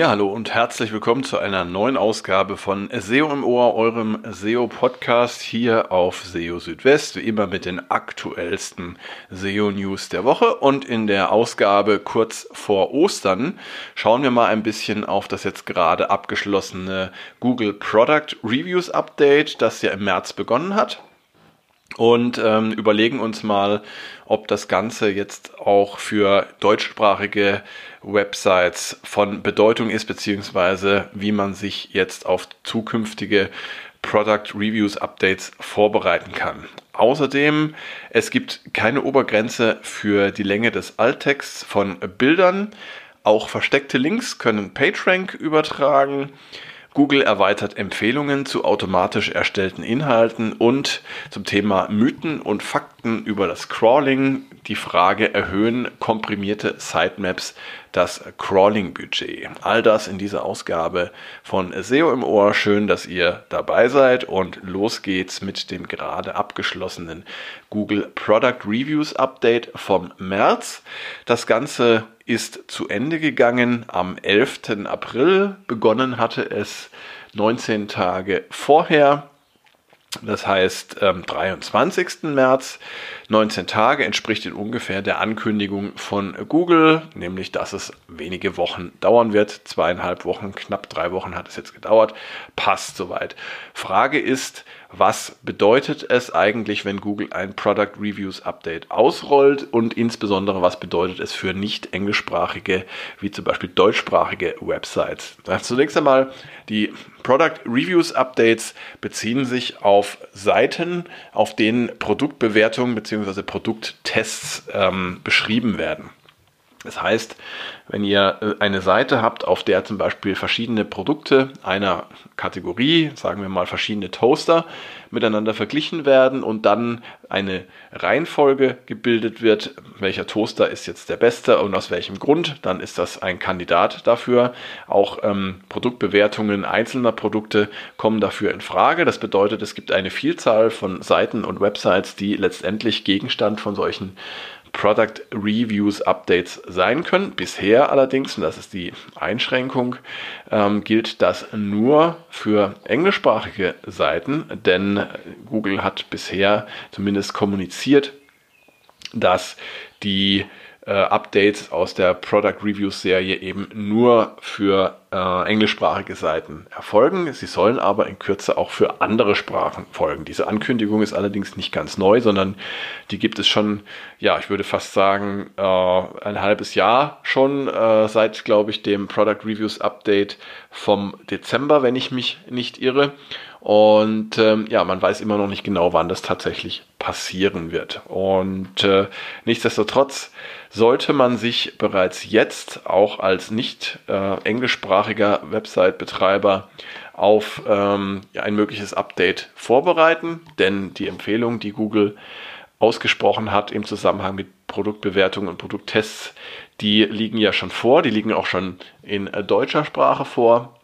Ja, hallo und herzlich willkommen zu einer neuen Ausgabe von SEO im Ohr, eurem SEO-Podcast hier auf SEO Südwest, wie immer mit den aktuellsten SEO-News der Woche. Und in der Ausgabe kurz vor Ostern schauen wir mal ein bisschen auf das jetzt gerade abgeschlossene Google Product Reviews Update, das ja im März begonnen hat und ähm, überlegen uns mal, ob das Ganze jetzt auch für deutschsprachige Websites von Bedeutung ist, beziehungsweise wie man sich jetzt auf zukünftige Product Reviews Updates vorbereiten kann. Außerdem, es gibt keine Obergrenze für die Länge des Alttexts von Bildern. Auch versteckte Links können PageRank übertragen. Google erweitert Empfehlungen zu automatisch erstellten Inhalten und zum Thema Mythen und Fakten über das Crawling die Frage, erhöhen komprimierte Sitemaps das Crawling-Budget? All das in dieser Ausgabe von SEO im Ohr. Schön, dass ihr dabei seid und los geht's mit dem gerade abgeschlossenen Google Product Reviews Update vom März. Das Ganze ist zu Ende gegangen am 11. April. Begonnen hatte es 19 Tage vorher. Das heißt, am 23. März, 19 Tage, entspricht in ungefähr der Ankündigung von Google, nämlich dass es wenige Wochen dauern wird. Zweieinhalb Wochen, knapp drei Wochen hat es jetzt gedauert. Passt soweit. Frage ist, was bedeutet es eigentlich, wenn Google ein Product Reviews Update ausrollt und insbesondere was bedeutet es für nicht englischsprachige, wie zum Beispiel deutschsprachige Websites. Zunächst einmal, die Product Reviews Updates beziehen sich auf Seiten, auf denen Produktbewertungen bzw. Produkttests ähm, beschrieben werden. Das heißt, wenn ihr äh, eine Seite habt, auf der zum Beispiel verschiedene Produkte einer Kategorie, sagen wir mal verschiedene Toaster, miteinander verglichen werden und dann eine Reihenfolge gebildet wird, welcher Toaster ist jetzt der beste und aus welchem Grund, dann ist das ein Kandidat dafür. Auch ähm, Produktbewertungen einzelner Produkte kommen dafür in Frage. Das bedeutet, es gibt eine Vielzahl von Seiten und Websites, die letztendlich Gegenstand von solchen Product Reviews Updates sein können. Bisher allerdings, und das ist die Einschränkung, ähm, gilt das nur für englischsprachige Seiten, denn Google hat bisher zumindest kommuniziert, dass die äh, Updates aus der Product Reviews Serie eben nur für äh, englischsprachige Seiten erfolgen. Sie sollen aber in Kürze auch für andere Sprachen folgen. Diese Ankündigung ist allerdings nicht ganz neu, sondern die gibt es schon, ja, ich würde fast sagen, äh, ein halbes Jahr schon äh, seit, glaube ich, dem Product Reviews Update vom Dezember, wenn ich mich nicht irre. Und ähm, ja, man weiß immer noch nicht genau, wann das tatsächlich passieren wird. Und äh, nichtsdestotrotz sollte man sich bereits jetzt auch als nicht äh, englischsprachiger Website-Betreiber auf ähm, ein mögliches Update vorbereiten, denn die Empfehlung, die Google ausgesprochen hat im Zusammenhang mit Produktbewertungen und Produkttests, die liegen ja schon vor, die liegen auch schon in äh, deutscher Sprache vor.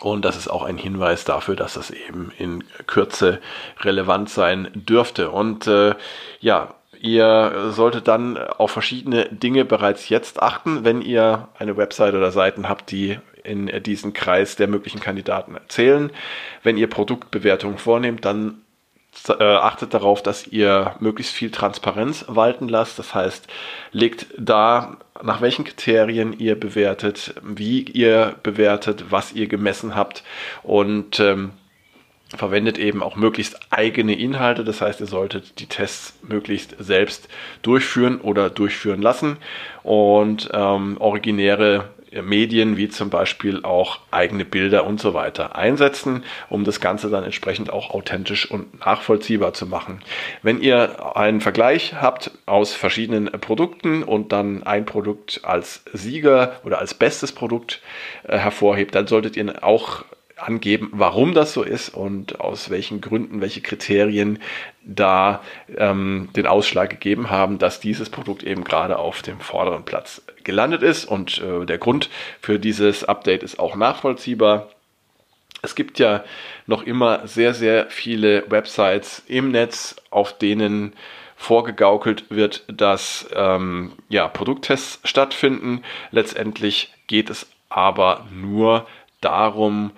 Und das ist auch ein Hinweis dafür, dass das eben in Kürze relevant sein dürfte. Und äh, ja, ihr solltet dann auf verschiedene Dinge bereits jetzt achten, wenn ihr eine Website oder Seiten habt, die in diesen Kreis der möglichen Kandidaten erzählen. Wenn ihr Produktbewertungen vornehmt, dann äh, achtet darauf, dass ihr möglichst viel Transparenz walten lasst. Das heißt, legt da, nach welchen Kriterien ihr bewertet, wie ihr bewertet, was ihr gemessen habt und ähm, verwendet eben auch möglichst eigene Inhalte. Das heißt, ihr solltet die Tests möglichst selbst durchführen oder durchführen lassen und ähm, originäre Medien wie zum Beispiel auch eigene Bilder und so weiter einsetzen, um das Ganze dann entsprechend auch authentisch und nachvollziehbar zu machen. Wenn ihr einen Vergleich habt aus verschiedenen Produkten und dann ein Produkt als Sieger oder als bestes Produkt äh, hervorhebt, dann solltet ihr auch angeben, warum das so ist und aus welchen Gründen, welche Kriterien da ähm, den Ausschlag gegeben haben, dass dieses Produkt eben gerade auf dem vorderen Platz gelandet ist. Und äh, der Grund für dieses Update ist auch nachvollziehbar. Es gibt ja noch immer sehr, sehr viele Websites im Netz, auf denen vorgegaukelt wird, dass ähm, ja, Produkttests stattfinden. Letztendlich geht es aber nur darum,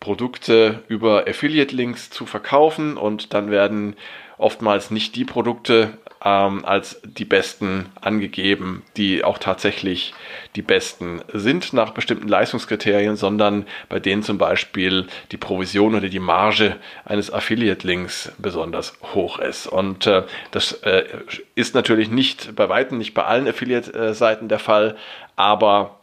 Produkte über Affiliate-Links zu verkaufen und dann werden oftmals nicht die Produkte ähm, als die besten angegeben, die auch tatsächlich die besten sind nach bestimmten Leistungskriterien, sondern bei denen zum Beispiel die Provision oder die Marge eines Affiliate-Links besonders hoch ist. Und äh, das äh, ist natürlich nicht bei weitem nicht bei allen Affiliate-Seiten der Fall, aber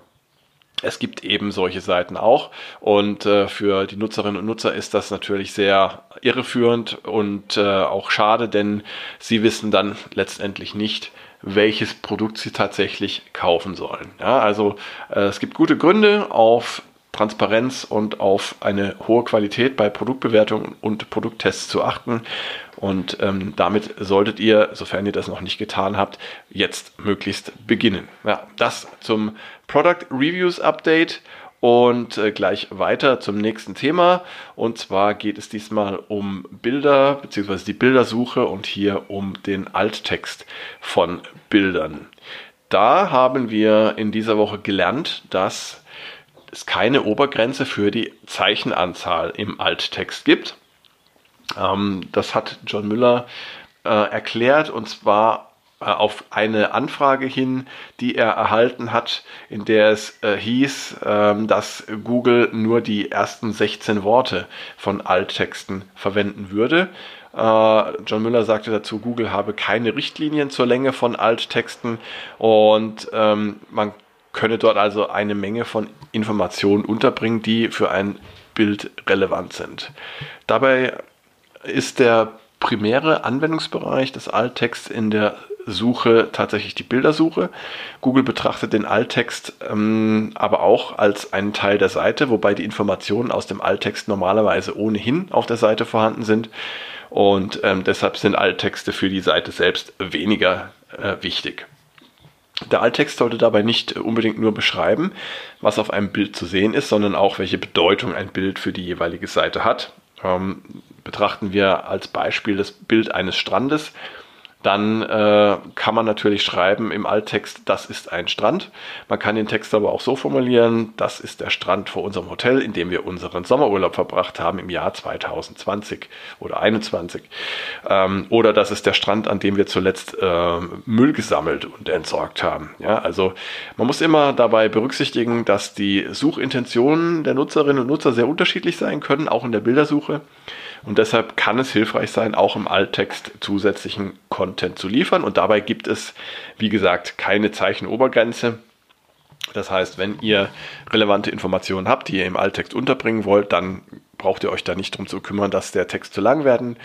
es gibt eben solche Seiten auch und äh, für die Nutzerinnen und Nutzer ist das natürlich sehr irreführend und äh, auch schade, denn sie wissen dann letztendlich nicht, welches Produkt sie tatsächlich kaufen sollen. Ja, also äh, es gibt gute Gründe auf Transparenz und auf eine hohe Qualität bei Produktbewertungen und Produkttests zu achten. Und ähm, damit solltet ihr, sofern ihr das noch nicht getan habt, jetzt möglichst beginnen. Ja, das zum Product Reviews Update und äh, gleich weiter zum nächsten Thema. Und zwar geht es diesmal um Bilder bzw. die Bildersuche und hier um den Alttext von Bildern. Da haben wir in dieser Woche gelernt, dass es keine Obergrenze für die Zeichenanzahl im Alttext gibt. Ähm, das hat John Müller äh, erklärt und zwar äh, auf eine Anfrage hin, die er erhalten hat, in der es äh, hieß, ähm, dass Google nur die ersten 16 Worte von Alttexten verwenden würde. Äh, John Müller sagte dazu, Google habe keine Richtlinien zur Länge von Alttexten und ähm, man könne dort also eine Menge von Informationen unterbringen, die für ein Bild relevant sind. Dabei ist der primäre Anwendungsbereich des Alttexts in der Suche tatsächlich die Bildersuche. Google betrachtet den Alttext ähm, aber auch als einen Teil der Seite, wobei die Informationen aus dem Alttext normalerweise ohnehin auf der Seite vorhanden sind. Und ähm, deshalb sind Alttexte für die Seite selbst weniger äh, wichtig. Der Alttext sollte dabei nicht unbedingt nur beschreiben, was auf einem Bild zu sehen ist, sondern auch, welche Bedeutung ein Bild für die jeweilige Seite hat. Ähm, betrachten wir als Beispiel das Bild eines Strandes dann äh, kann man natürlich schreiben im Alttext, das ist ein Strand. Man kann den Text aber auch so formulieren, das ist der Strand vor unserem Hotel, in dem wir unseren Sommerurlaub verbracht haben im Jahr 2020 oder 2021. Ähm, oder das ist der Strand, an dem wir zuletzt äh, Müll gesammelt und entsorgt haben. Ja, also man muss immer dabei berücksichtigen, dass die Suchintentionen der Nutzerinnen und Nutzer sehr unterschiedlich sein können, auch in der Bildersuche. Und deshalb kann es hilfreich sein, auch im Alttext zusätzlichen Content zu liefern. Und dabei gibt es, wie gesagt, keine Zeichenobergrenze. Das heißt, wenn ihr relevante Informationen habt, die ihr im Alttext unterbringen wollt, dann braucht ihr euch da nicht drum zu kümmern, dass der Text zu lang werden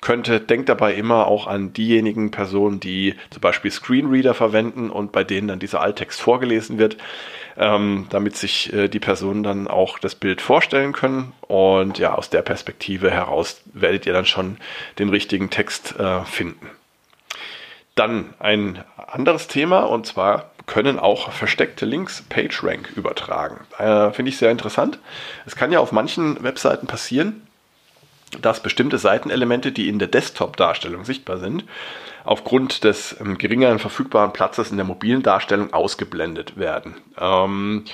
könnte. Denkt dabei immer auch an diejenigen Personen, die zum Beispiel Screenreader verwenden und bei denen dann dieser Alttext vorgelesen wird ähm, damit sich äh, die Personen dann auch das Bild vorstellen können. Und ja, aus der Perspektive heraus werdet ihr dann schon den richtigen Text äh, finden. Dann ein anderes Thema und zwar können auch versteckte Links PageRank übertragen. Äh, Finde ich sehr interessant. Es kann ja auf manchen Webseiten passieren, dass bestimmte Seitenelemente, die in der Desktop-Darstellung sichtbar sind, aufgrund des ähm, geringeren verfügbaren Platzes in der mobilen Darstellung ausgeblendet werden. Ähm,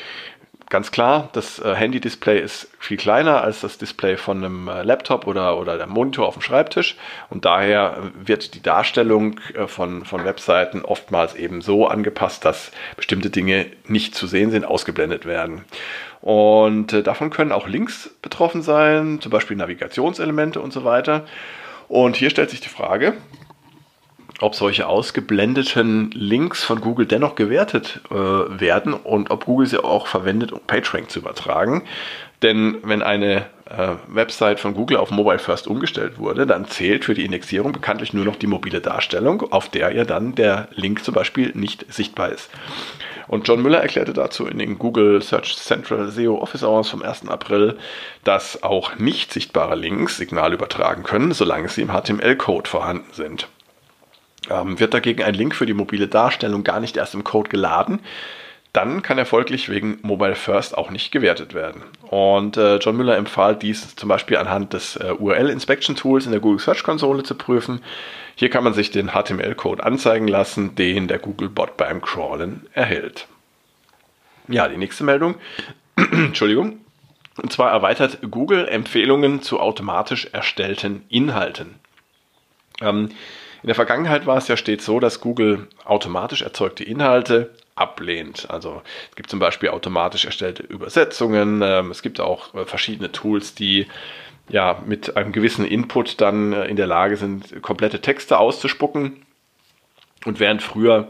ganz klar, das äh, Handy-Display ist viel kleiner als das Display von einem äh, Laptop oder, oder der Monitor auf dem Schreibtisch und daher wird die Darstellung äh, von, von Webseiten oftmals eben so angepasst, dass bestimmte Dinge nicht zu sehen sind, ausgeblendet werden. Und äh, davon können auch Links betroffen sein, zum Beispiel Navigationselemente und so weiter. Und hier stellt sich die Frage, ob solche ausgeblendeten Links von Google dennoch gewertet äh, werden und ob Google sie auch verwendet, um PageRank zu übertragen. Denn wenn eine äh, Website von Google auf Mobile First umgestellt wurde, dann zählt für die Indexierung bekanntlich nur noch die mobile Darstellung, auf der ja dann der Link zum Beispiel nicht sichtbar ist. Und John Müller erklärte dazu in den Google Search Central SEO Office Hours vom 1. April, dass auch nicht sichtbare Links Signal übertragen können, solange sie im HTML-Code vorhanden sind. Ähm, wird dagegen ein Link für die mobile Darstellung gar nicht erst im Code geladen, dann kann er folglich wegen Mobile First auch nicht gewertet werden. Und äh, John Müller empfahl dies zum Beispiel anhand des äh, URL Inspection Tools in der Google Search Konsole zu prüfen. Hier kann man sich den HTML-Code anzeigen lassen, den der Google Bot beim Crawlen erhält. Ja, die nächste Meldung Entschuldigung. Und zwar erweitert Google Empfehlungen zu automatisch erstellten Inhalten. Ähm, in der Vergangenheit war es ja stets so, dass Google automatisch erzeugte Inhalte ablehnt. Also es gibt zum Beispiel automatisch erstellte Übersetzungen. Ähm, es gibt auch äh, verschiedene Tools, die ja mit einem gewissen Input dann äh, in der Lage sind, komplette Texte auszuspucken. Und während früher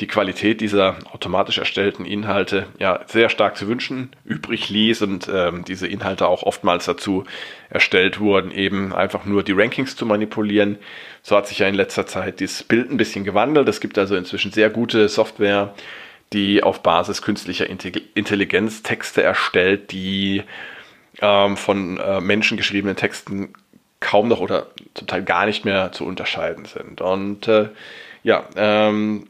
die Qualität dieser automatisch erstellten Inhalte ja sehr stark zu wünschen übrig ließ und ähm, diese Inhalte auch oftmals dazu erstellt wurden, eben einfach nur die Rankings zu manipulieren. So hat sich ja in letzter Zeit dieses Bild ein bisschen gewandelt. Es gibt also inzwischen sehr gute Software, die auf Basis künstlicher Intelligenz Texte erstellt, die ähm, von äh, Menschen geschriebenen Texten kaum noch oder zum Teil gar nicht mehr zu unterscheiden sind. Und äh, ja, ähm,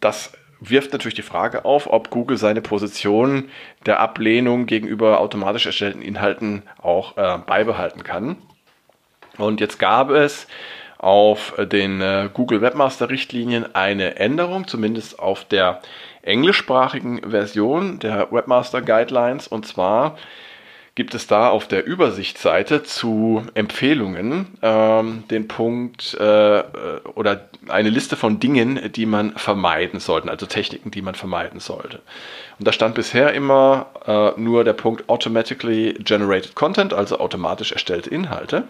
das wirft natürlich die Frage auf, ob Google seine Position der Ablehnung gegenüber automatisch erstellten Inhalten auch äh, beibehalten kann. Und jetzt gab es auf den äh, Google Webmaster Richtlinien eine Änderung, zumindest auf der englischsprachigen Version der Webmaster Guidelines. Und zwar gibt es da auf der Übersichtsseite zu Empfehlungen ähm, den Punkt äh, oder eine Liste von Dingen, die man vermeiden sollte, also Techniken, die man vermeiden sollte. Und da stand bisher immer äh, nur der Punkt Automatically Generated Content, also automatisch erstellte Inhalte.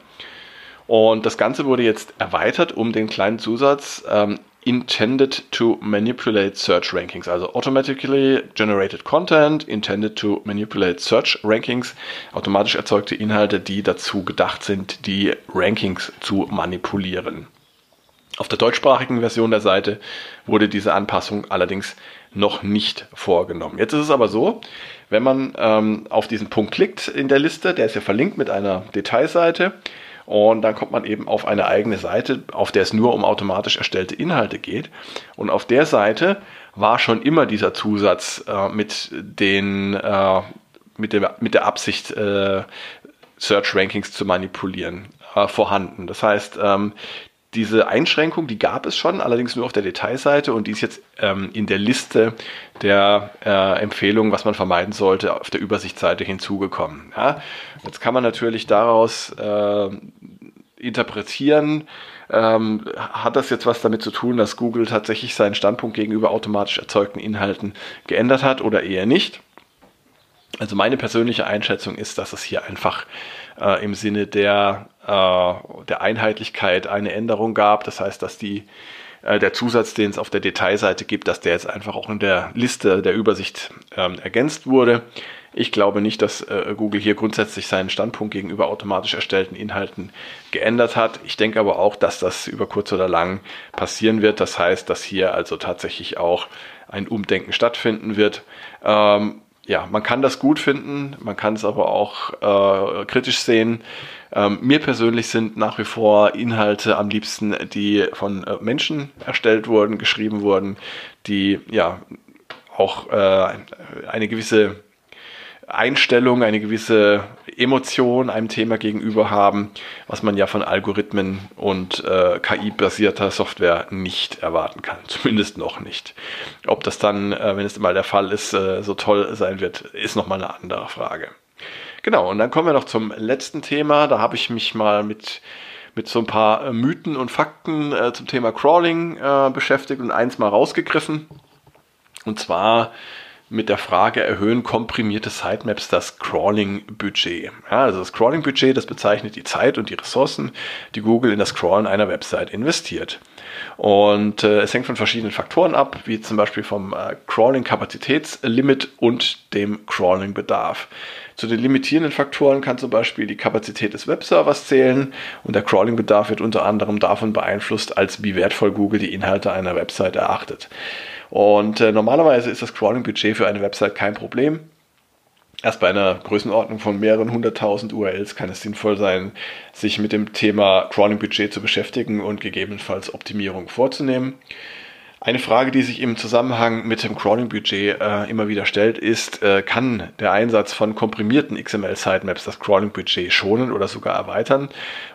Und das Ganze wurde jetzt erweitert um den kleinen Zusatz ähm, intended to manipulate search rankings, also automatically generated content, intended to manipulate search rankings, automatisch erzeugte Inhalte, die dazu gedacht sind, die Rankings zu manipulieren. Auf der deutschsprachigen Version der Seite wurde diese Anpassung allerdings noch nicht vorgenommen. Jetzt ist es aber so, wenn man ähm, auf diesen Punkt klickt in der Liste, der ist ja verlinkt mit einer Detailseite, und dann kommt man eben auf eine eigene Seite, auf der es nur um automatisch erstellte Inhalte geht. Und auf der Seite war schon immer dieser Zusatz äh, mit den äh, mit, der, mit der Absicht, äh, Search Rankings zu manipulieren, äh, vorhanden. Das heißt, ähm, diese Einschränkung, die gab es schon, allerdings nur auf der Detailseite und die ist jetzt ähm, in der Liste der äh, Empfehlungen, was man vermeiden sollte, auf der Übersichtsseite hinzugekommen. Ja? Jetzt kann man natürlich daraus äh, interpretieren, ähm, hat das jetzt was damit zu tun, dass Google tatsächlich seinen Standpunkt gegenüber automatisch erzeugten Inhalten geändert hat oder eher nicht? Also meine persönliche Einschätzung ist, dass es hier einfach äh, im Sinne der, äh, der Einheitlichkeit eine Änderung gab. Das heißt, dass die, äh, der Zusatz, den es auf der Detailseite gibt, dass der jetzt einfach auch in der Liste der Übersicht ähm, ergänzt wurde. Ich glaube nicht, dass äh, Google hier grundsätzlich seinen Standpunkt gegenüber automatisch erstellten Inhalten geändert hat. Ich denke aber auch, dass das über kurz oder lang passieren wird. Das heißt, dass hier also tatsächlich auch ein Umdenken stattfinden wird. Ähm, ja, man kann das gut finden, man kann es aber auch äh, kritisch sehen. Ähm, mir persönlich sind nach wie vor Inhalte am liebsten, die von äh, Menschen erstellt wurden, geschrieben wurden, die ja auch äh, eine gewisse Einstellung, eine gewisse Emotion einem Thema gegenüber haben, was man ja von Algorithmen und äh, KI-basierter Software nicht erwarten kann. Zumindest noch nicht. Ob das dann, äh, wenn es mal der Fall ist, äh, so toll sein wird, ist nochmal eine andere Frage. Genau, und dann kommen wir noch zum letzten Thema. Da habe ich mich mal mit mit so ein paar äh, Mythen und Fakten äh, zum Thema Crawling äh, beschäftigt und eins mal rausgegriffen. Und zwar mit der Frage, erhöhen komprimierte Sitemaps das Crawling-Budget? Ja, also das Crawling-Budget, das bezeichnet die Zeit und die Ressourcen, die Google in das Crawlen einer Website investiert. Und äh, es hängt von verschiedenen Faktoren ab, wie zum Beispiel vom äh, Crawling-Kapazitätslimit und dem Crawling-Bedarf. Zu den limitierenden Faktoren kann zum Beispiel die Kapazität des Webservers zählen und der Crawling-Bedarf wird unter anderem davon beeinflusst, als wie wertvoll Google die Inhalte einer Website erachtet. Und äh, normalerweise ist das Crawling-Budget für eine Website kein Problem. Erst bei einer Größenordnung von mehreren hunderttausend URLs kann es sinnvoll sein, sich mit dem Thema Crawling-Budget zu beschäftigen und gegebenenfalls Optimierung vorzunehmen. Eine Frage, die sich im Zusammenhang mit dem Crawling-Budget äh, immer wieder stellt, ist, äh, kann der Einsatz von komprimierten XML-Sitemaps das Crawling-Budget schonen oder sogar erweitern?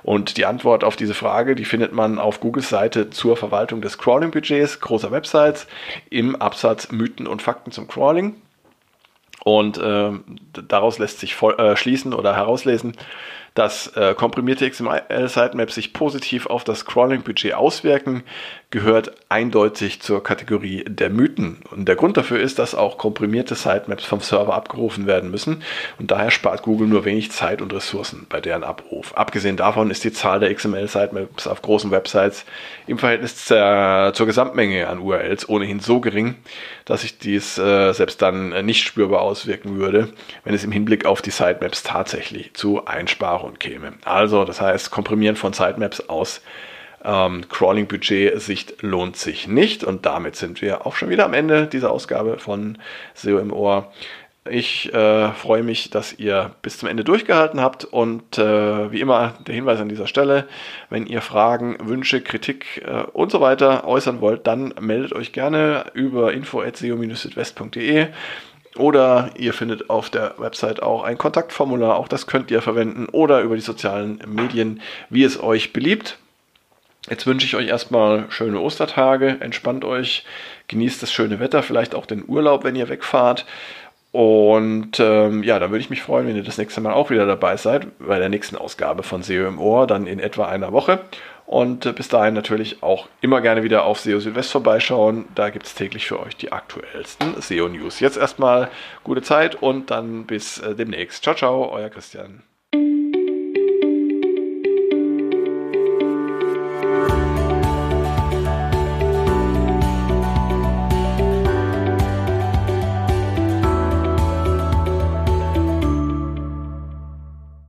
Und die Antwort auf diese Frage, die findet man auf Googles Seite zur Verwaltung des Crawling-Budgets großer Websites im Absatz Mythen und Fakten zum Crawling. Und äh, daraus lässt sich voll, äh, schließen oder herauslesen, dass äh, komprimierte XML-Sitemaps sich positiv auf das Crawling-Budget auswirken, gehört eindeutig zur Kategorie der Mythen. Und der Grund dafür ist, dass auch komprimierte Sitemaps vom Server abgerufen werden müssen. Und daher spart Google nur wenig Zeit und Ressourcen bei deren Abruf. Abgesehen davon ist die Zahl der XML-Sitemaps auf großen Websites im Verhältnis zur, zur Gesamtmenge an URLs ohnehin so gering, dass sich dies äh, selbst dann nicht spürbar auswirken würde, wenn es im Hinblick auf die Sitemaps tatsächlich zu Einsparungen Hintergrund käme. Also, das heißt, Komprimieren von Sitemaps aus ähm, Crawling-Budget-Sicht lohnt sich nicht. Und damit sind wir auch schon wieder am Ende dieser Ausgabe von SEO im Ohr. Ich äh, freue mich, dass ihr bis zum Ende durchgehalten habt und äh, wie immer der Hinweis an dieser Stelle, wenn ihr Fragen, Wünsche, Kritik äh, und so weiter äußern wollt, dann meldet euch gerne über info@seo-südwest.de oder ihr findet auf der Website auch ein Kontaktformular, auch das könnt ihr verwenden oder über die sozialen Medien, wie es euch beliebt. Jetzt wünsche ich euch erstmal schöne Ostertage, entspannt euch, genießt das schöne Wetter, vielleicht auch den Urlaub, wenn ihr wegfahrt. Und ähm, ja, dann würde ich mich freuen, wenn ihr das nächste Mal auch wieder dabei seid bei der nächsten Ausgabe von SEO im Ohr, dann in etwa einer Woche. Und äh, bis dahin natürlich auch immer gerne wieder auf SEO Südwest vorbeischauen. Da gibt es täglich für euch die aktuellsten SEO News. Jetzt erstmal gute Zeit und dann bis äh, demnächst. Ciao, ciao, euer Christian.